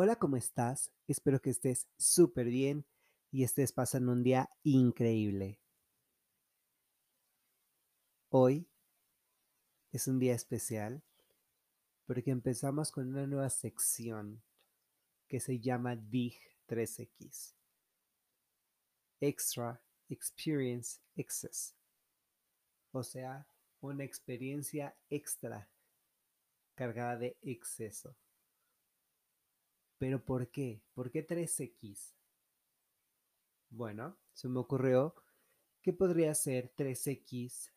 Hola, ¿cómo estás? Espero que estés súper bien y estés pasando un día increíble. Hoy es un día especial porque empezamos con una nueva sección que se llama DIG 3X. Extra Experience Excess. O sea, una experiencia extra cargada de exceso. ¿Pero por qué? ¿Por qué 3X? Bueno, se me ocurrió que podría ser 3X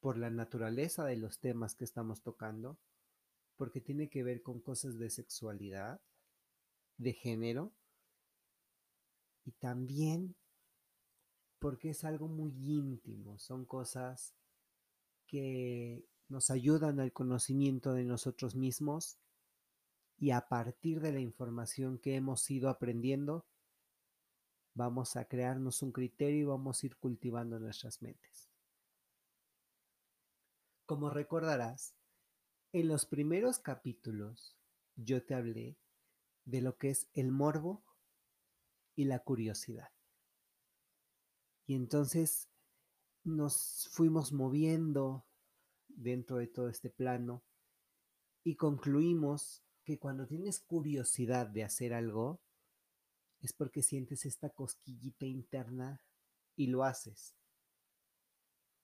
por la naturaleza de los temas que estamos tocando, porque tiene que ver con cosas de sexualidad, de género, y también porque es algo muy íntimo, son cosas que nos ayudan al conocimiento de nosotros mismos y a partir de la información que hemos ido aprendiendo, vamos a crearnos un criterio y vamos a ir cultivando nuestras mentes. Como recordarás, en los primeros capítulos yo te hablé de lo que es el morbo y la curiosidad. Y entonces nos fuimos moviendo dentro de todo este plano y concluimos que cuando tienes curiosidad de hacer algo, es porque sientes esta cosquillita interna y lo haces.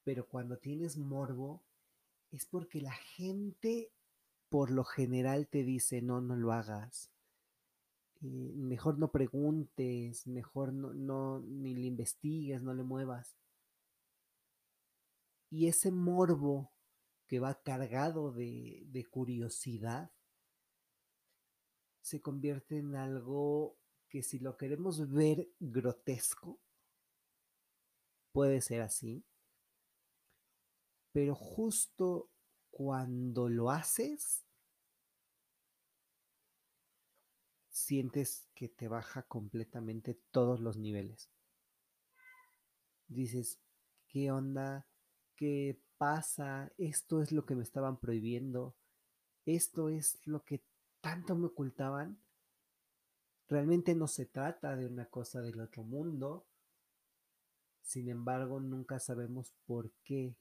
Pero cuando tienes morbo, es porque la gente por lo general te dice, no, no lo hagas. Eh, mejor no preguntes, mejor no, no, ni le investigues, no le muevas. Y ese morbo que va cargado de, de curiosidad se convierte en algo que si lo queremos ver grotesco, puede ser así, pero justo cuando lo haces, sientes que te baja completamente todos los niveles. Dices, ¿qué onda? ¿Qué pasa? Esto es lo que me estaban prohibiendo. Esto es lo que tanto me ocultaban, realmente no se trata de una cosa del otro mundo. Sin embargo, nunca sabemos por qué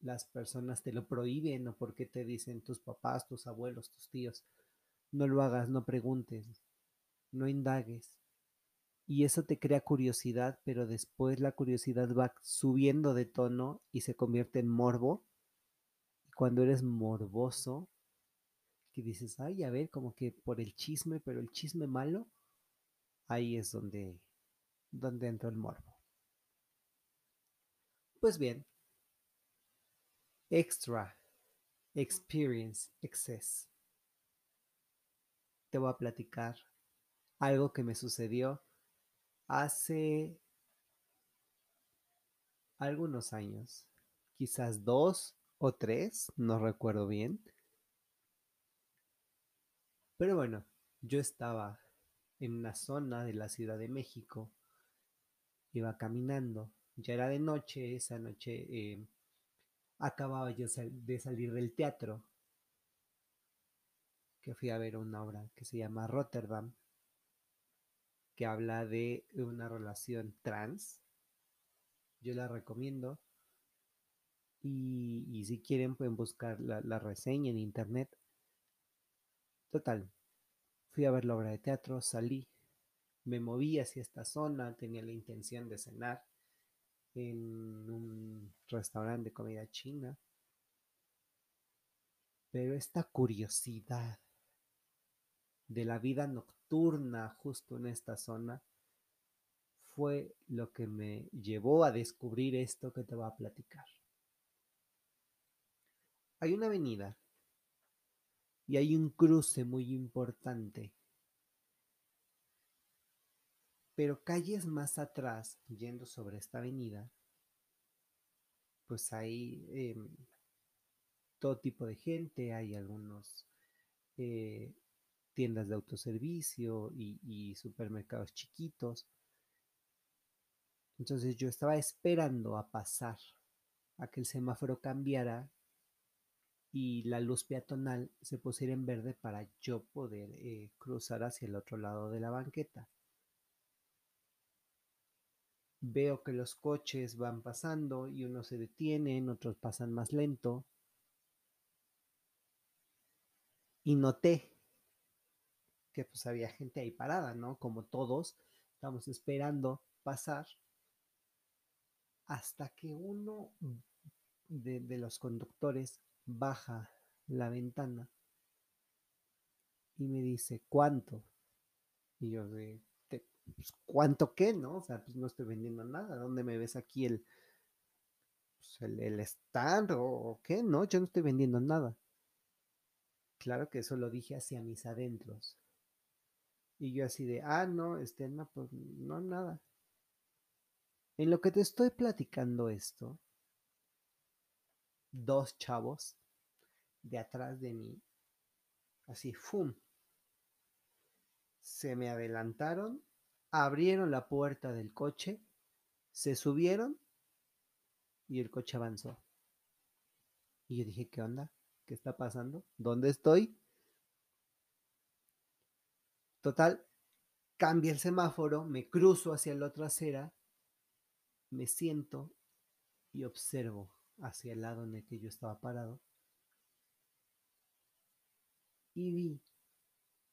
las personas te lo prohíben o por qué te dicen tus papás, tus abuelos, tus tíos. No lo hagas, no preguntes, no indagues. Y eso te crea curiosidad, pero después la curiosidad va subiendo de tono y se convierte en morbo. Y cuando eres morboso, dices, ay, a ver, como que por el chisme, pero el chisme malo, ahí es donde, donde entra el morbo. Pues bien, extra, experience, excess. Te voy a platicar algo que me sucedió hace algunos años, quizás dos o tres, no recuerdo bien pero bueno, yo estaba en una zona de la Ciudad de México, iba caminando, ya era de noche, esa noche eh, acababa yo de salir del teatro, que fui a ver una obra que se llama Rotterdam, que habla de una relación trans. Yo la recomiendo. Y, si quieren pueden buscar la reseña en internet. Total, fui a ver la obra de teatro, salí, me moví hacia esta zona, tenía la intención de cenar en un restaurante de comida china, pero esta curiosidad de la vida nocturna justo en esta zona fue lo que me llevó a descubrir esto que te voy a platicar. Hay una avenida y hay un cruce muy importante. Pero calles más atrás, yendo sobre esta avenida, pues hay em, todo tipo de gente, hay algunos eh, tiendas de autoservicio y, y supermercados chiquitos. Entonces yo estaba esperando a pasar a que el semáforo cambiara y la luz peatonal se pusiera en verde para yo poder eh, cruzar hacia el otro lado de la banqueta. Veo que los coches van pasando y unos se detienen, otros pasan más lento. Y noté que pues había gente ahí parada, ¿no? Como todos, estamos esperando pasar hasta que uno de, de los conductores baja la ventana y me dice, ¿cuánto? Y yo de, pues, ¿cuánto qué, no? O sea, pues no estoy vendiendo nada. ¿Dónde me ves aquí el, pues, el, stand o, qué? No, yo no estoy vendiendo nada. Claro que eso lo dije hacia mis adentros. Y yo así de, ah, no, este, no, pues no, nada. En lo que te estoy platicando esto, dos chavos de atrás de mí, así, ¡fum! Se me adelantaron, abrieron la puerta del coche, se subieron y el coche avanzó. Y yo dije, ¿qué onda? ¿Qué está pasando? ¿Dónde estoy? Total, cambia el semáforo, me cruzo hacia la otra acera, me siento y observo hacia el lado en el que yo estaba parado y vi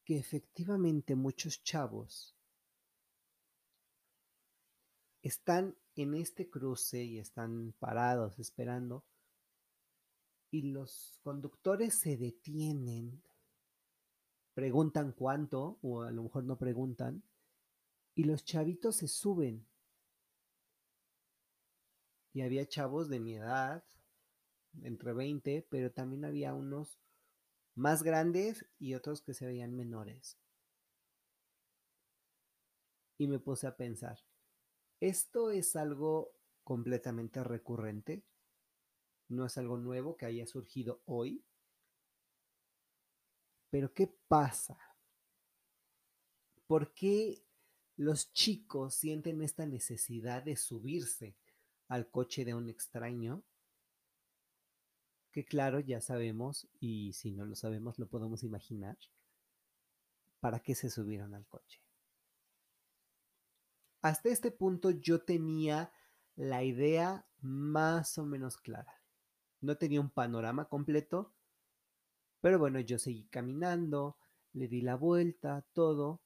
que efectivamente muchos chavos están en este cruce y están parados esperando y los conductores se detienen, preguntan cuánto o a lo mejor no preguntan y los chavitos se suben. Y había chavos de mi edad, entre 20, pero también había unos más grandes y otros que se veían menores. Y me puse a pensar, ¿esto es algo completamente recurrente? ¿No es algo nuevo que haya surgido hoy? Pero ¿qué pasa? ¿Por qué los chicos sienten esta necesidad de subirse al coche de un extraño que claro, ya sabemos, y si no lo sabemos, lo podemos imaginar, para qué se subieron al coche. Hasta este punto yo tenía la idea más o menos clara. No tenía un panorama completo, pero bueno, yo seguí caminando, le di la vuelta, todo,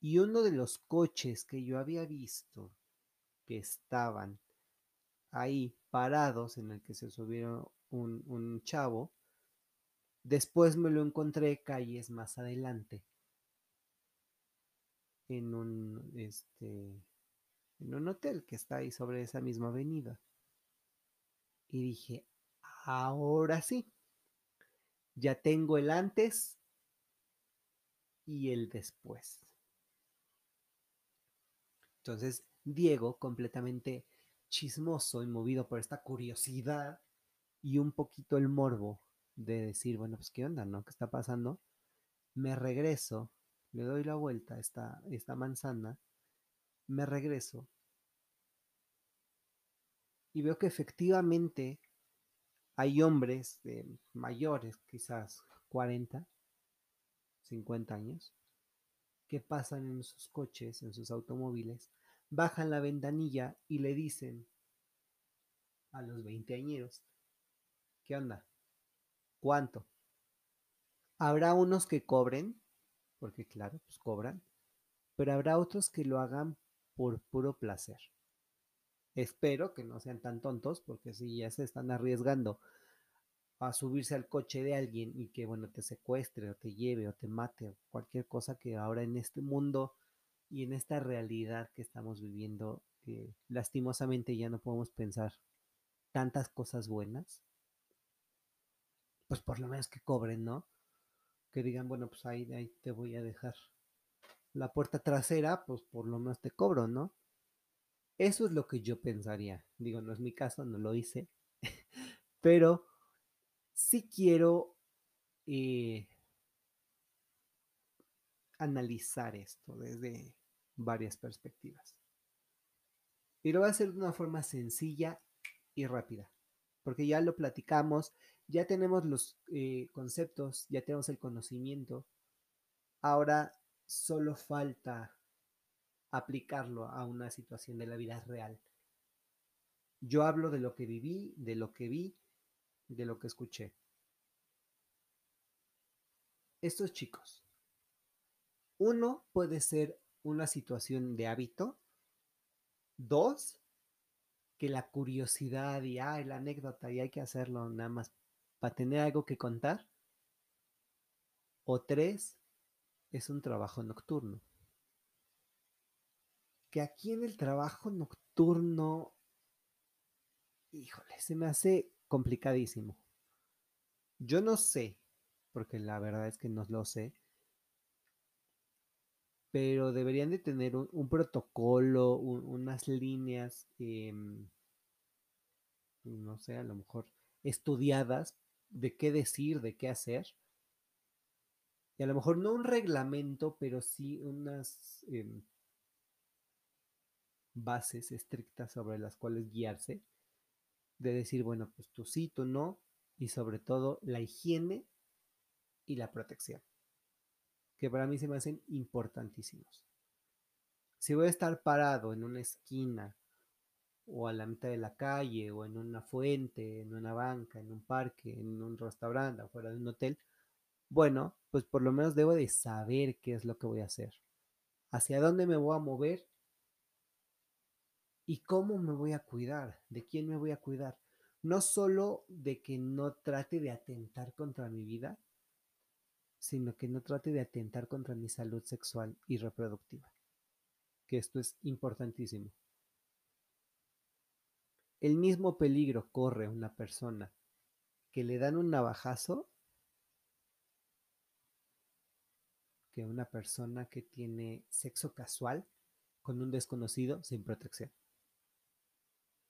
y uno de los coches que yo había visto que estaban ahí parados en el que se subieron un, chavo. Después me lo encontré calles más adelante. En un, este, en un hotel que está ahí sobre esa misma avenida. Y dije, ahora sí, ya tengo el antes y el después. Entonces, Diego, completamente chismoso y movido por esta curiosidad, y un poquito el morbo de decir, bueno, pues qué onda, ¿no? ¿Qué está pasando? Me regreso, le doy la vuelta a esta, esta manzana, me regreso y veo que efectivamente hay hombres de mayores, quizás 40, 50 años, que pasan en sus coches, en sus automóviles, bajan la ventanilla y le dicen a los veinteañeros, ¿Qué onda? ¿Cuánto? Habrá unos que cobren, porque claro, pues cobran, pero habrá otros que lo hagan por puro placer. Espero que no sean tan tontos, porque si ya se están arriesgando a subirse al coche de alguien y que, bueno, te secuestre o te lleve o te mate o cualquier cosa que ahora en este mundo y en esta realidad que estamos viviendo, eh, lastimosamente ya no podemos pensar tantas cosas buenas pues por lo menos que cobren, ¿no? Que digan, bueno, pues ahí, te voy a dejar la puerta trasera, pues por lo menos te cobro, ¿no? Eso es lo que yo pensaría. Digo, no es mi caso, no lo hice, pero sí quiero eh, analizar esto desde varias perspectivas. Y lo voy a hacer de una forma sencilla y rápida, porque ya lo platicamos ya tenemos los eh, conceptos, ya tenemos el conocimiento, ahora solo falta aplicarlo a una situación de la vida real. Yo hablo de lo que viví, de lo que vi, de lo que escuché. Estos chicos, uno puede ser una situación de hábito, dos, que la curiosidad y la anécdota y hay que hacerlo nada más para tener algo que contar, o tres, es un trabajo nocturno que aquí en el trabajo nocturno, híjole, se me hace complicadísimo. Yo no sé, porque la verdad es que no lo sé, pero deberían de tener un, protocolo, unas líneas, em, no sé, a lo mejor estudiadas de qué decir, de qué hacer. Y a lo mejor no un reglamento, pero sí unas em, bases estrictas sobre las cuales guiarse, de decir, bueno, pues tú sí, tú no, y sobre todo la higiene y la protección, que para mí se me hacen importantísimos. Si voy a estar parado en una esquina o a la mitad de la calle o en una fuente, en una banca, en un parque, en un restaurante, afuera de un hotel, bueno, pues por lo menos debo de saber qué es lo que voy a hacer, hacia dónde me voy a mover ¿Y cómo me voy a cuidar? ¿De quién me voy a cuidar? No solo de que no trate de atentar contra mi vida, sino que no trate de atentar contra mi salud sexual y reproductiva. Que esto es importantísimo. El mismo peligro corre una persona que le dan un navajazo que una persona que tiene sexo casual con un desconocido sin protección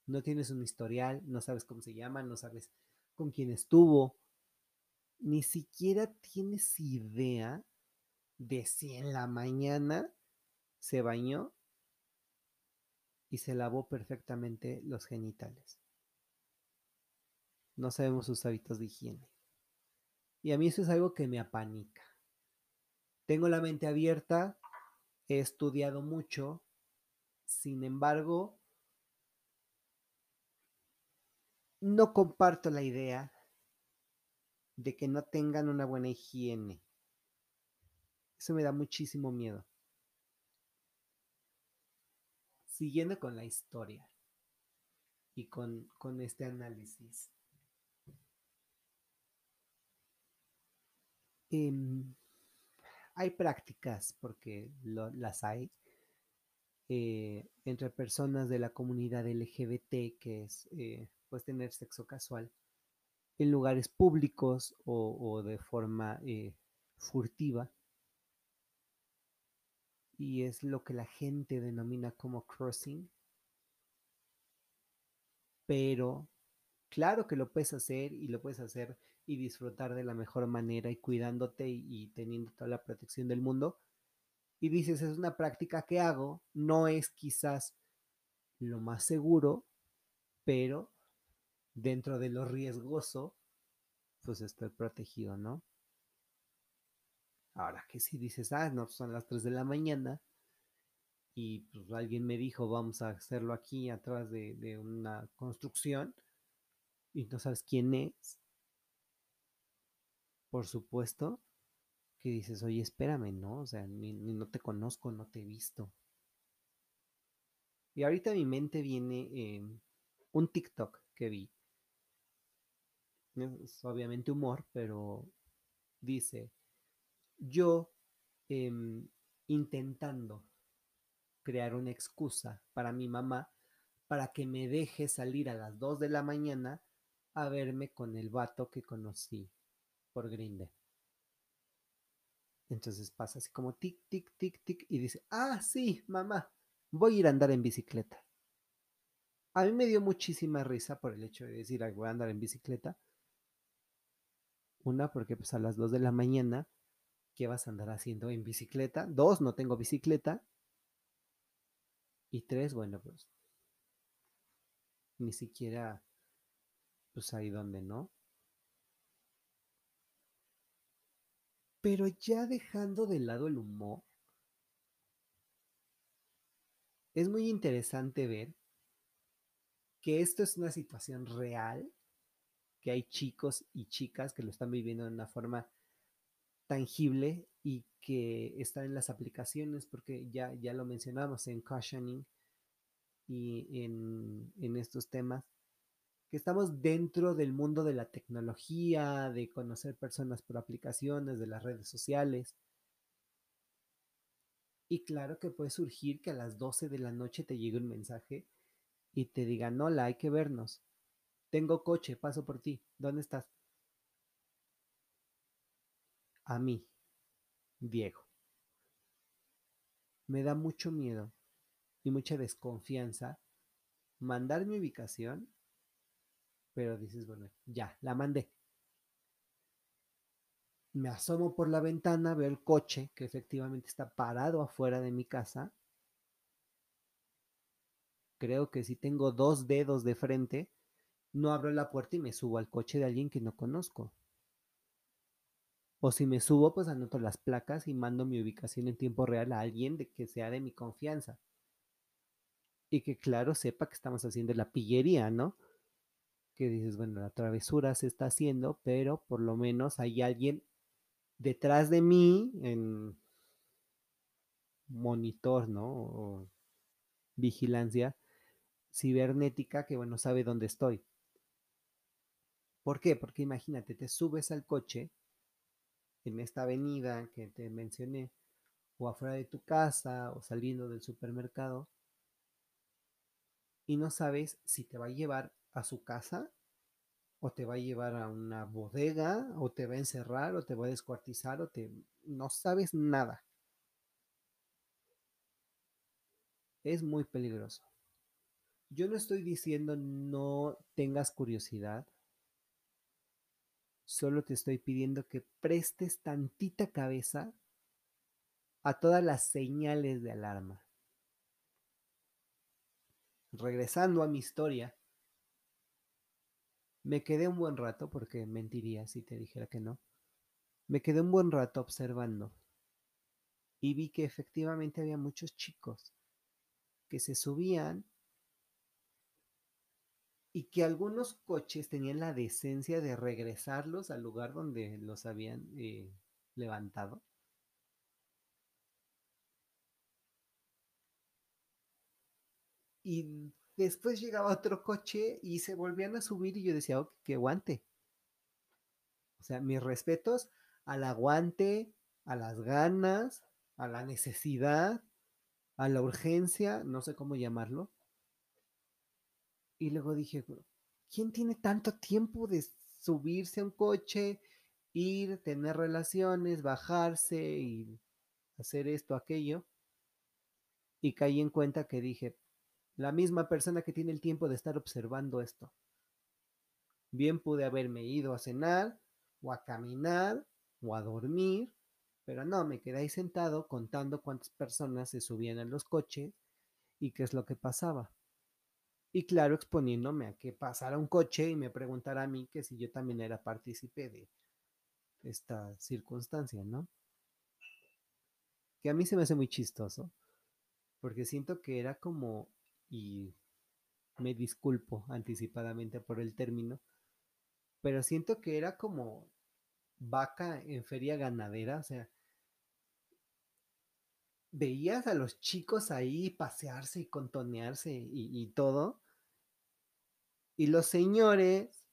no tienes un historial, no sabes cómo se llama, no sabes con quién estuvo, ni siquiera tienes idea de si en la mañana se bañó y se lavó perfectamente los genitales. No sabemos sus hábitos de higiene. Y a mí eso es algo que me apanica. Tengo la mente abierta, he estudiado mucho, sin embargo, no comparto la idea de que no tengan una buena higiene. Eso me da muchísimo miedo. Siguiendo con la historia y con, este análisis. Em, hay prácticas, porque las hay, eh, entre personas de la comunidad LGBT, que es eh, pues tener sexo casual en lugares públicos o, de forma eh, furtiva. Y es lo que la gente denomina como crossing. Pero claro que lo puedes hacer y lo puedes hacer y disfrutar de la mejor manera y cuidándote y, y teniendo toda la protección del mundo. Y dices, es una práctica que hago, no es quizás lo más seguro, pero dentro de lo riesgoso, pues estoy protegido, ¿no? Ahora que si dices, ah, no, son las 3 de la mañana y pues alguien me dijo, vamos a hacerlo aquí atrás de, de una construcción y no sabes quién es, por supuesto que dices, oye, espérame, ¿no? O sea, ni, no te conozco, no te he visto. Y ahorita a mi mente viene eh, un TikTok que vi es obviamente humor, pero dice, yo em, intentando crear una excusa para mi mamá para que me deje salir a las 2 de la mañana a verme con el vato que conocí por Grindr. Entonces pasa así como tic, tic, tic, tic y dice, ah, sí, mamá, voy a ir a andar en bicicleta. A mí me dio muchísima risa por el hecho de decir, voy a andar en bicicleta, una, porque pues a las 2 de la mañana, ¿qué vas a andar haciendo en bicicleta? Dos, no tengo bicicleta. Y tres, bueno, pues ni siquiera, pues ahí donde no. Pero ya dejando de lado el humor, es muy interesante ver que esto es una situación real que hay chicos y chicas que lo están viviendo de una forma tangible y que están en las aplicaciones, porque ya, ya lo mencionamos en Cushioning y en, en estos temas, que estamos dentro del mundo de la tecnología, de conocer personas por aplicaciones, de las redes sociales. Y claro que puede surgir que a las 12 de la noche te llegue un mensaje y te digan, hola, hay que vernos. Tengo coche, paso por ti. ¿Dónde estás? A mí, Diego. Me da mucho miedo y mucha desconfianza mandar mi ubicación, pero dices, bueno, ya, la mandé. Me asomo por la ventana, veo el coche que efectivamente está parado afuera de mi casa. Creo que si tengo dos dedos de frente, no abro la puerta y me subo al coche de alguien que no conozco. O si me subo, pues anoto las placas y mando mi ubicación en tiempo real a alguien de que sea de mi confianza. Y que claro sepa que estamos haciendo la pillería, ¿no? Que dices, bueno, la travesura se está haciendo, pero por lo menos hay alguien detrás de mí en monitor, ¿no? O vigilancia cibernética que, bueno, sabe dónde estoy. ¿Por qué? Porque imagínate, te subes al coche en esta avenida que te mencioné, o afuera de tu casa, o saliendo del supermercado, y no sabes si te va a llevar a su casa, o te va a llevar a una bodega, o te va a encerrar, o te va a descuartizar, o te... no sabes nada. Es muy peligroso. Yo no estoy diciendo no tengas curiosidad, Solo te estoy pidiendo que prestes tantita cabeza a todas las señales de alarma. Regresando a mi historia, me quedé un buen rato, porque mentiría si te dijera que no, me quedé un buen rato observando y vi que efectivamente había muchos chicos que se subían y que algunos coches tenían la decencia de regresarlos al lugar donde los habían eh, levantado. Y después llegaba otro coche y se volvían a subir y yo decía, oh, que aguante. O sea, mis respetos al aguante, a las ganas, a la necesidad, a la urgencia, no sé cómo llamarlo, y luego dije, ¿quién tiene tanto tiempo de subirse a un coche, ir, tener relaciones, bajarse y hacer esto, aquello? Y caí en cuenta que dije, la misma persona que tiene el tiempo de estar observando esto. Bien pude haberme ido a cenar o a caminar o a dormir, pero no, me quedé ahí sentado contando cuántas personas se subían a los coches y qué es lo que pasaba. Y claro, exponiéndome a que pasara un coche y me preguntara a mí que si yo también era partícipe de esta circunstancia, ¿no? Que a mí se me hace muy chistoso, porque siento que era como, y me disculpo anticipadamente por el término, pero siento que era como vaca en feria ganadera, o sea, veías a los chicos ahí pasearse y contonearse y, y todo, y los señores,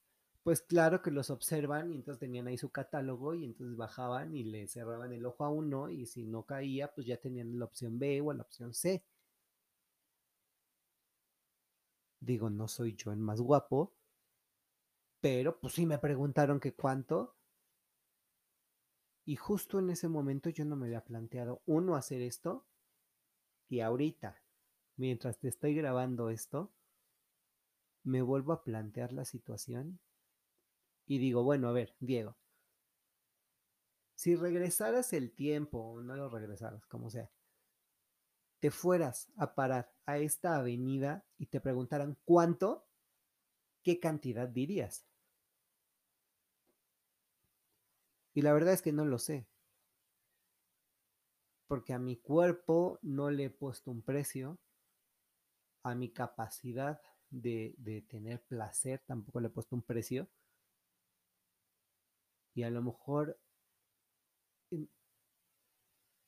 pues claro que los observan y entonces tenían ahí su catálogo y entonces bajaban y le cerraban el ojo a uno y si no caía, pues ya tenían la opción B o la opción C. Digo, no soy yo el más guapo, pero pues sí me preguntaron que cuánto. Y justo en ese momento yo no me había planteado, uno, hacer esto. Y ahorita, mientras te estoy grabando esto, me vuelvo a plantear la situación y digo, bueno, a ver, Diego, si regresaras el tiempo, no lo regresaras, como sea, te fueras a parar a esta avenida y te preguntaran cuánto, ¿qué cantidad dirías? Y la verdad es que no lo sé. porque a mi cuerpo no le he puesto un precio, a mi capacidad de, de tener placer tampoco le he puesto un precio, y a lo mejor,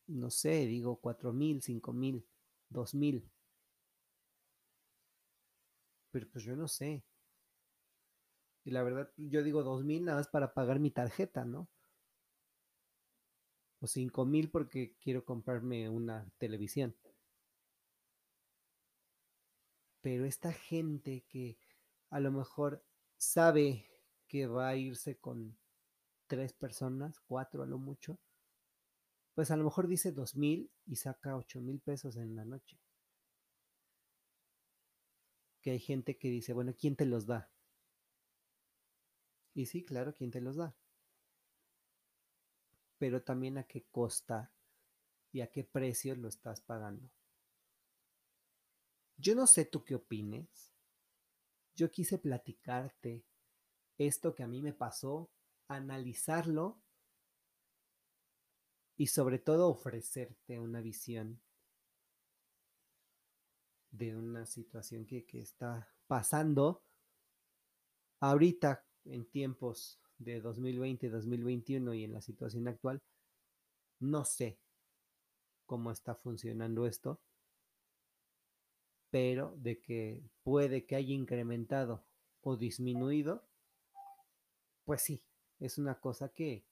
no sé, digo cuatro mil, cinco mil, dos mil, pero pues yo no sé. Y la verdad, yo digo dos mil nada más para pagar mi tarjeta, ¿no? O cinco mil porque quiero comprarme una televisión. Pero esta gente que a lo mejor sabe que va a irse con tres personas, cuatro a lo mucho, pues a lo mejor dice dos mil y saca ocho mil pesos en la noche. Que hay gente que dice, bueno, ¿quién te los da? Y sí, claro, ¿quién te los da? Pero también a qué costa y a qué precio lo estás pagando. Yo no sé tú qué opines. Yo quise platicarte esto que a mí me pasó analizarlo y sobre todo ofrecerte una visión de una situación que, que está pasando ahorita en tiempos de 2020, 2021 y en la situación actual, no sé cómo está funcionando esto, pero de que puede que haya incrementado o disminuido, pues sí, es una cosa que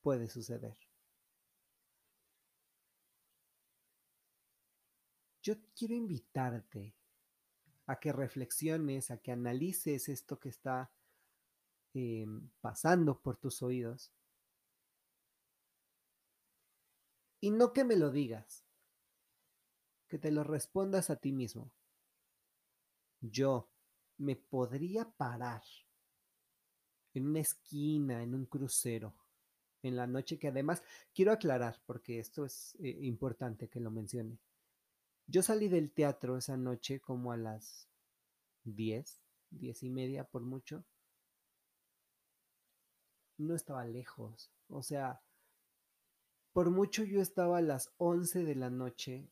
puede suceder. Yo quiero invitarte a que reflexiones, a que analices esto que está eh, pasando por tus oídos. Y no que me lo digas, que te lo respondas a ti mismo. Yo me podría parar en una esquina, en un crucero, en la noche, que además quiero aclarar, porque esto es eh, importante que lo mencione. Yo salí del teatro esa noche como a las 10, 10 y media por mucho. No estaba lejos, o sea, por mucho yo estaba a las 11 de la noche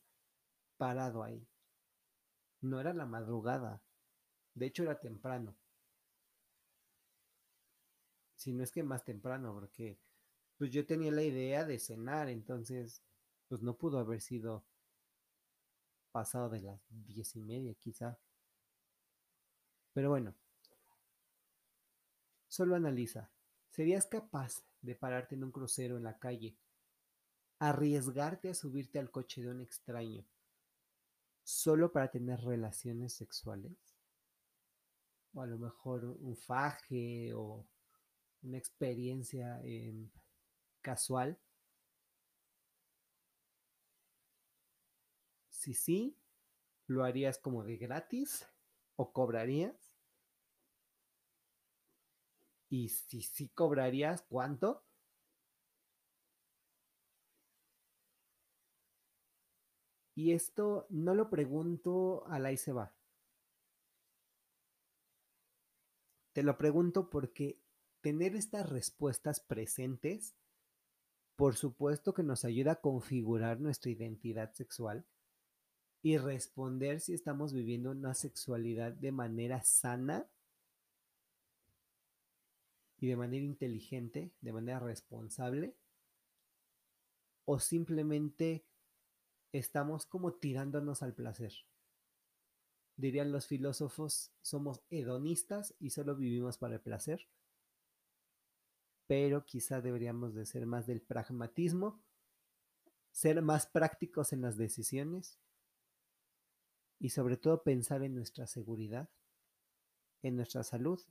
parado ahí. No era la madrugada, de hecho, era temprano. Si no es que más temprano, porque pues yo tenía la idea de cenar, entonces pues no pudo haber sido pasado de las diez y media quizá. Pero bueno, solo analiza. ¿Serías capaz de pararte en un crucero en la calle, arriesgarte a subirte al coche de un extraño, solo para tener relaciones sexuales? o a lo mejor un faje o una experiencia em, casual. Si sí, ¿lo harías como de gratis o cobrarías? Y si sí cobrarías, ¿cuánto? Y esto no lo pregunto a la y se va. Te lo pregunto porque tener estas respuestas presentes, por supuesto que nos ayuda a configurar nuestra identidad sexual y responder si estamos viviendo una sexualidad de manera sana y de manera inteligente, de manera responsable, o simplemente estamos como tirándonos al placer dirían los filósofos, somos hedonistas y solo vivimos para el placer. Pero quizá deberíamos de ser más del pragmatismo, ser más prácticos en las decisiones y sobre todo pensar en nuestra seguridad, en nuestra salud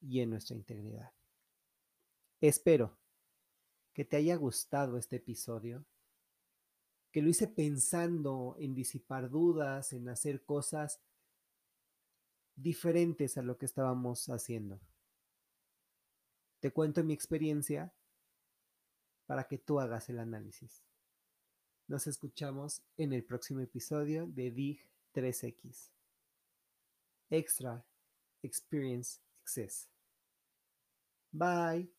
y en nuestra integridad. Espero que te haya gustado este episodio, que lo hice pensando en disipar dudas, en hacer cosas diferentes a lo que estábamos haciendo. Te cuento mi experiencia para que tú hagas el análisis. Nos escuchamos en el próximo episodio de DIG 3X. Extra Experience Access. Bye.